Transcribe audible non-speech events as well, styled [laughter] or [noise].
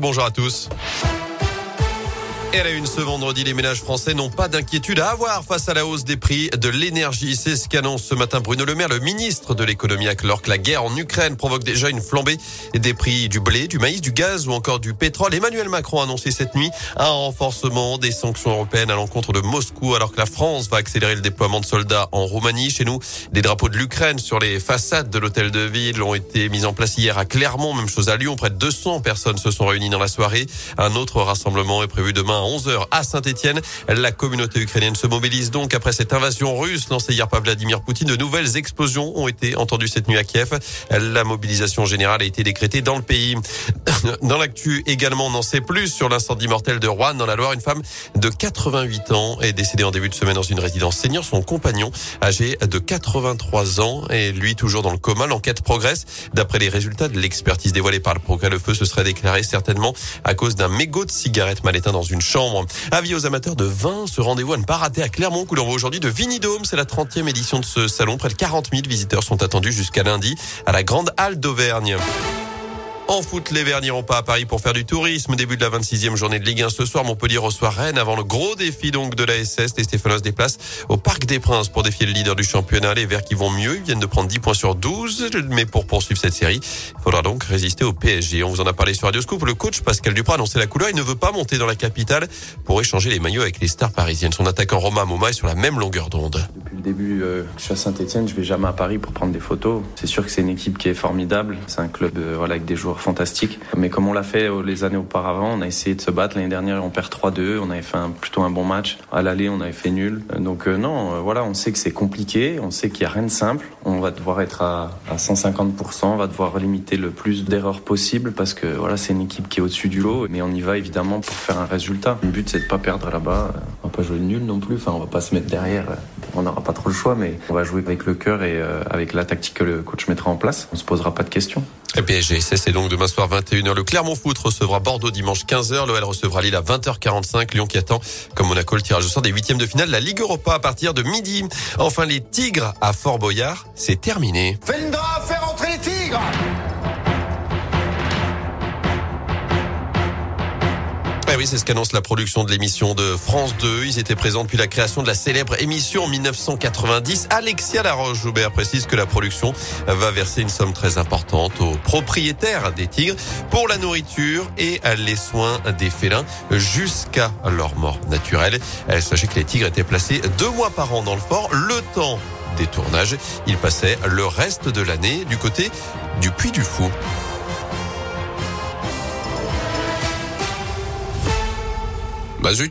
Bonjour à tous. Et à la une ce vendredi, les ménages français n'ont pas d'inquiétude à avoir face à la hausse des prix de l'énergie. C'est ce qu'annonce ce matin Bruno Le Maire, le ministre de l'économie, alors que la guerre en Ukraine provoque déjà une flambée des prix du blé, du maïs, du gaz ou encore du pétrole. Emmanuel Macron a annoncé cette nuit un renforcement des sanctions européennes à l'encontre de Moscou, alors que la France va accélérer le déploiement de soldats en Roumanie. Chez nous, des drapeaux de l'Ukraine sur les façades de l'hôtel de ville ont été mis en place hier à Clermont. Même chose à Lyon. Près de 200 personnes se sont réunies dans la soirée. Un autre rassemblement est prévu demain 11h à Saint-Etienne. La communauté ukrainienne se mobilise donc après cette invasion russe lancée hier par Vladimir Poutine. De nouvelles explosions ont été entendues cette nuit à Kiev. La mobilisation générale a été décrétée dans le pays. [laughs] Dans l'actu également, on en sait plus sur l'incendie mortel de Rouen dans la Loire. Une femme de 88 ans est décédée en début de semaine dans une résidence senior. Son compagnon, âgé de 83 ans, est lui toujours dans le coma. L'enquête progresse. D'après les résultats de l'expertise dévoilée par le progrès, le feu se serait déclaré certainement à cause d'un mégot de cigarette mal éteint dans une Avis aux amateurs de vin, ce rendez-vous à ne pas rater à Clermont, où aujourd'hui de Vinidome. C'est la 30e édition de ce salon. Près de 40 000 visiteurs sont attendus jusqu'à lundi à la Grande Halle d'Auvergne. En foot, les Verts n'iront pas à Paris pour faire du tourisme. Début de la 26e journée de Ligue 1 ce soir. Montpellier reçoit Rennes avant le gros défi donc de la SS. Les Stéphanos se déplacent au Parc des Princes pour défier le leader du championnat. Les Verts qui vont mieux. Ils viennent de prendre 10 points sur 12. Mais pour poursuivre cette série, il faudra donc résister au PSG. On vous en a parlé sur Radio Scoop. Le coach Pascal Duprat a annoncé la couleur. Il ne veut pas monter dans la capitale pour échanger les maillots avec les stars parisiennes. Son attaquant Romain Moma est sur la même longueur d'onde. Depuis le début, euh, je suis à Saint-Etienne. Je vais jamais à Paris pour prendre des photos. C'est sûr que c'est une équipe qui est formidable. C'est un club euh, avec des joueurs fantastiques. Mais comme on l'a fait euh, les années auparavant, on a essayé de se battre. L'année dernière, on perd 3-2. On avait fait un, plutôt un bon match. À l'aller, on avait fait nul. Donc euh, non, euh, voilà, on sait que c'est compliqué. On sait qu'il n'y a rien de simple. On va devoir être à, à 150%. On va devoir limiter le plus d'erreurs possible parce que voilà, c'est une équipe qui est au-dessus du lot. Mais on y va évidemment pour faire un résultat. Le but, c'est de pas perdre là-bas. On va pas jouer nul non plus. Enfin, on va pas se mettre derrière. On n'aura pas trop le choix, mais on va jouer avec le cœur et avec la tactique que le coach mettra en place. On se posera pas de questions. Le PSG, c'est donc demain soir 21h. Le Clermont Foot recevra Bordeaux dimanche 15h. L'OL recevra Lille à 20h45. Lyon qui attend, comme Monaco, le tirage au sort des huitièmes de finale. La Ligue Europa à partir de midi. Enfin, les Tigres à Fort Boyard, c'est terminé. Fendra, faire entrer les Tigres Oui, c'est ce qu'annonce la production de l'émission de France 2. Ils étaient présents depuis la création de la célèbre émission en 1990. Alexia Laroche-Joubert précise que la production va verser une somme très importante aux propriétaires des tigres pour la nourriture et les soins des félins jusqu'à leur mort naturelle. Sachez que les tigres étaient placés deux mois par an dans le fort, le temps des tournages. Ils passaient le reste de l'année du côté du Puy du Fou. Bah zut